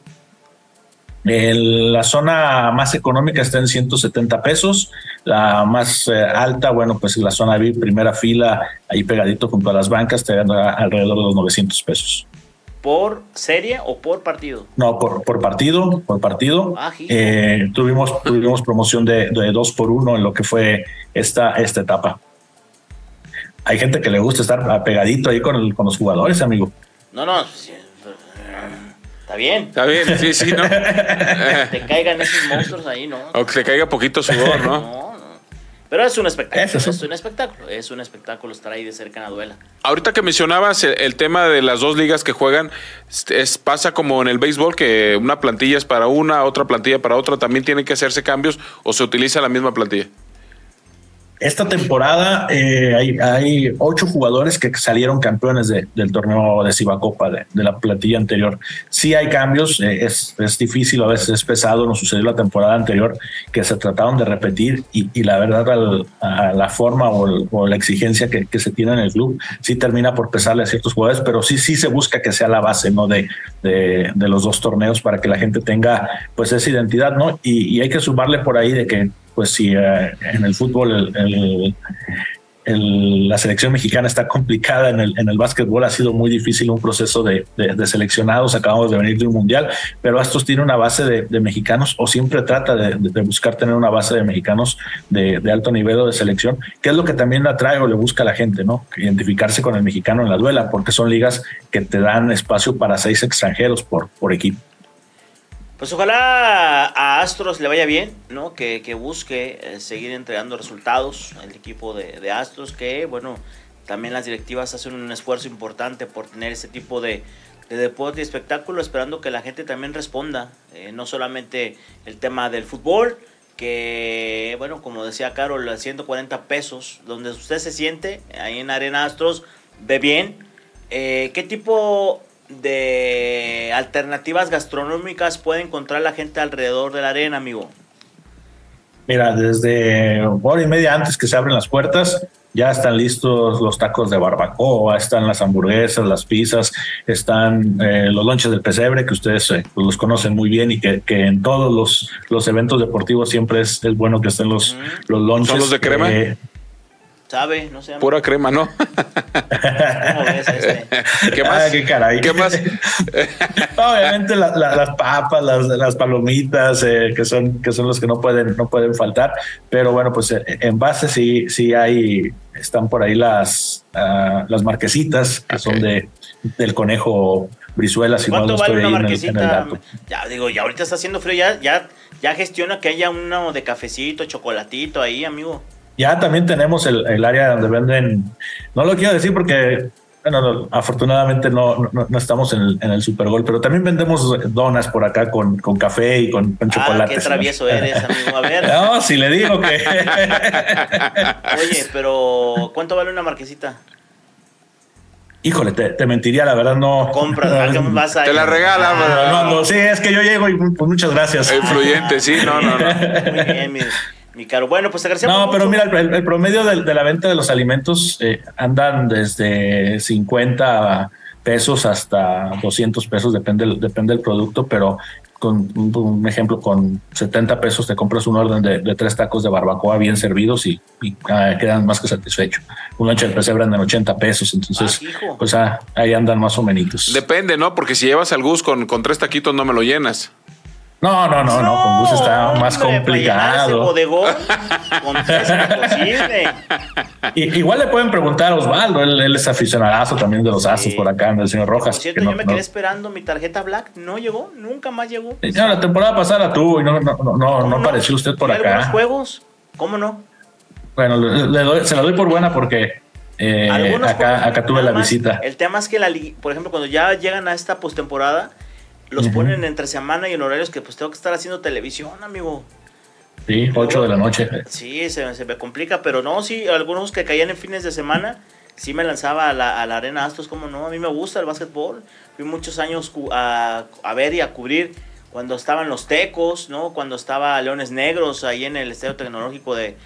la zona más económica está en 170 pesos, la más eh, alta, bueno, pues la zona VIP, primera fila, ahí pegadito junto a las bancas, te alrededor de los 900 pesos. ¿Por serie o por partido? No, por, por partido, por partido. Ah, eh, tuvimos, tuvimos promoción de, de, dos por uno en lo que fue esta, esta etapa. Hay gente que le gusta estar pegadito ahí con, con los jugadores, amigo. No, no, está bien. Está bien, sí, sí, ¿no? te caigan esos monstruos ahí, ¿no? O que te caiga poquito sudor, ¿no? no pero es un espectáculo. Es, un espectáculo. Es un espectáculo estar ahí de cerca en la duela. Ahorita que mencionabas el, tema de las dos ligas que juegan, es, pasa como en el béisbol que una plantilla es para una, otra plantilla para otra. ¿También tienen que hacerse cambios o se utiliza la misma plantilla? Esta temporada eh, hay, ocho jugadores que salieron campeones del torneo de Cibacopa, de, de, la plantilla anterior. Sí hay cambios, eh, es, difícil, a veces es pesado, nos sucedió la temporada anterior que se trataron de repetir y, la verdad la forma o, la exigencia que, se tiene en el club sí termina por pesarle a ciertos jugadores, pero sí, sí se busca que sea la base ¿no? de, de, los dos torneos para que la gente tenga pues esa identidad, ¿no? Y hay que sumarle por ahí de que pues si eh, en el fútbol la selección mexicana está complicada, en el, en el básquetbol ha sido muy difícil un proceso de, seleccionados, acabamos de venir de un mundial, pero Astros tiene una base de, mexicanos o siempre trata de, buscar tener una base de mexicanos de, alto nivel de selección, que es lo que también atrae o le busca a la gente, ¿no? Identificarse con el mexicano en la duela, porque son ligas que te dan espacio para seis extranjeros por, por equipo. Pues ojalá a Astros le vaya bien, ¿no? Que, que busque eh, seguir entregando resultados el equipo de, Astros, que bueno, también las directivas hacen un esfuerzo importante por tener ese tipo de, de deporte y espectáculo, esperando que la gente también responda, eh, no solamente el tema del fútbol, que bueno, como decía Carol, 140 pesos, donde usted se siente, ahí en Arena Astros, ve bien. Eh, ¿Qué tipo de alternativas gastronómicas puede encontrar la gente alrededor de la arena, amigo? Mira, desde hora y media antes que se abren las puertas, ya están listos los tacos de barbacoa, están las hamburguesas, las pizzas, están eh, los lonches del pesebre, que ustedes eh, los conocen muy bien y que, que en todos los, los, eventos deportivos siempre es, es bueno que estén los, los lonches. ¿Son los de crema? Eh, ¿Sabe? No sé. Pura crema, ¿no? ¿Cómo ves este? ¿Qué más? Ah, qué caray. ¿Qué más? Obviamente la, la, las papas, las, las palomitas, eh, que son que son los que no pueden no pueden faltar. Pero bueno, pues eh, en base sí sí hay están por ahí las uh, las marquesitas que okay. son de del conejo Brizuela. Si ¿Cuánto no, vale estoy una marquesita? ya digo, ya ahorita está haciendo frío, ya, ya, ya gestiona que haya uno de cafecito, chocolatito ahí, amigo. Ya también tenemos el, el área donde venden, no lo quiero decir porque, bueno, no, afortunadamente no, no, no estamos en el, en el Super Bowl, pero también vendemos donas por acá con, con café y con, con Ah, chocolate. qué travieso eres, amigo. A ver, No, si le digo que... oye, pero ¿cuánto vale una marquesita? Híjole, te, te mentiría, la verdad no... Compra, ¿a qué vas a Te la regala, Ah, pero- No, no, sí, es que yo llego y pues muchas gracias. Influyente, sí, no, no, no. Muy bien, mi, mi caro. Bueno, pues agradecemos No, pero mucho. mira, el, el promedio de, de la venta de los alimentos eh, andan desde 50 pesos hasta 200 pesos, depende, del- depende del producto, pero con un, ejemplo, con 70 pesos te compras un orden de, de tres tacos de barbacoa bien servidos y, y, ah, quedan más que satisfecho. Un lonche de pesebre andan en 80 pesos, entonces Ah, pues ah, ahí andan más o menos. Depende, ¿no? Porque si llevas al Gus con, con tres taquitos no me lo llenas. No, no, no, no, con bus está más complicado. bodegón, con. Y- igual le pueden preguntar a Osvaldo, él, él es aficionadazo también de los astros Sí. por acá, del señor Rojas. Por cierto, no- yo me no- quedé esperando mi tarjeta Black. No llegó, nunca más llegó. No, la temporada pasada tuvo y no, no, no, no, ¿Cómo no apareció usted por ¿Y algunos acá. juegos? ¿Cómo no? Bueno, le, le doy- se la doy por buena porque eh, acá, acá tuve la visita. El tema es que la por ejemplo, cuando ya llegan a esta postemporada, los ponen entre semana y en horarios que pues tengo que estar haciendo televisión, amigo. Sí, 8 de la noche. Sí, se, se me complica, pero no, sí, algunos que caían en fines de semana, sí me lanzaba a la, a la arena Astros, como no, a mí me gusta el básquetbol. Fui muchos años a, a ver y a cubrir cuando estaban los Tecos, ¿no? Cuando estaba Leones Negros ahí en el Estadio Tecnológico de,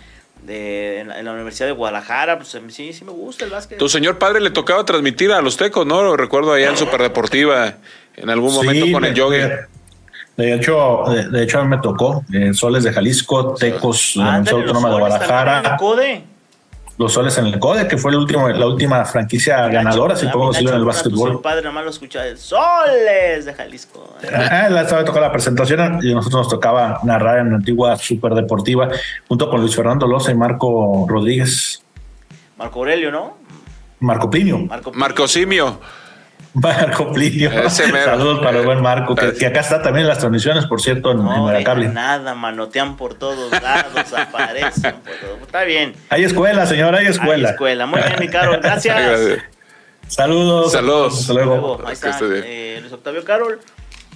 de en, la, en la Universidad de Guadalajara, pues sí, sí me gusta el básquet. Tu señor padre le tocaba transmitir a los tecos, ¿no? Lo recuerdo allá en Superdeportiva en algún momento Sí, con el de- yogi. De hecho, de, de hecho a mí me tocó eh, Soles de Jalisco, Tecos, Universidad los Autónoma de Soles también en el Guadalajara, CODE. los Soles en el CODE, que fue el último, la última franquicia ganadora, si podemos decirlo, en el básquetbol. señor padre nada más lo escuchaba, el Soles de Jalisco. Ah, la estaba tocando la presentación y a nosotros nos tocaba narrar en la antigua Superdeportiva junto con Luis Fernando Loza y Marco Rodríguez, Marco Aurelio, ¿no? Marco Plinio. Marco, Marco Simio. Marco Plinio. Saludos para el buen Marco, que, que acá está también en las transmisiones, por cierto, en, en No, Megacable. de nada, manotean por todos lados, aparecen por todo. Está bien. Hay escuela, señor, hay escuela. Hay escuela. Muy bien, mi caro. Gracias. Gracias. Saludos. Saludos. Hasta luego. Luego, ahí está eh, Luis Octavio Carol,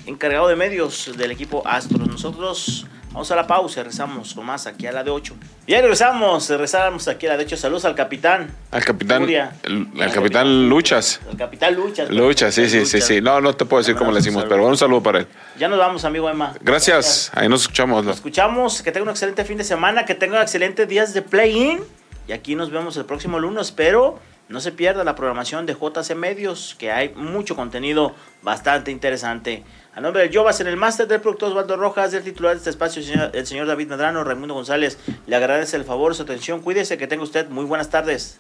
encargado de medios del equipo Astros. Nosotros vamos a la pausa, rezamos con más aquí a la de 8. Bien, regresamos, regresamos aquí a la de 8. Saludos al capitán. Al capitán, Furia. el, al capitán Luchas. Al capitán Luchas. Luchas, sí, sí, sí, sí. No, no te puedo decir cómo le decimos, pero un saludo para él. Ya nos vamos, amigo Emma. Gracias. Ahí nos escuchamos. Nos escuchamos, que tenga un excelente fin de semana, que tenga excelentes días de play-in. Y aquí nos vemos el próximo lunes, pero no se pierda la programación de JC Medios, que hay mucho contenido bastante interesante. A nombre de Jovas en el máster del productor Osvaldo Rojas, del titular de este espacio, el señor, el señor David Medrano, Raimundo González, le agradece el favor, su atención. Cuídese, que tenga usted muy buenas tardes.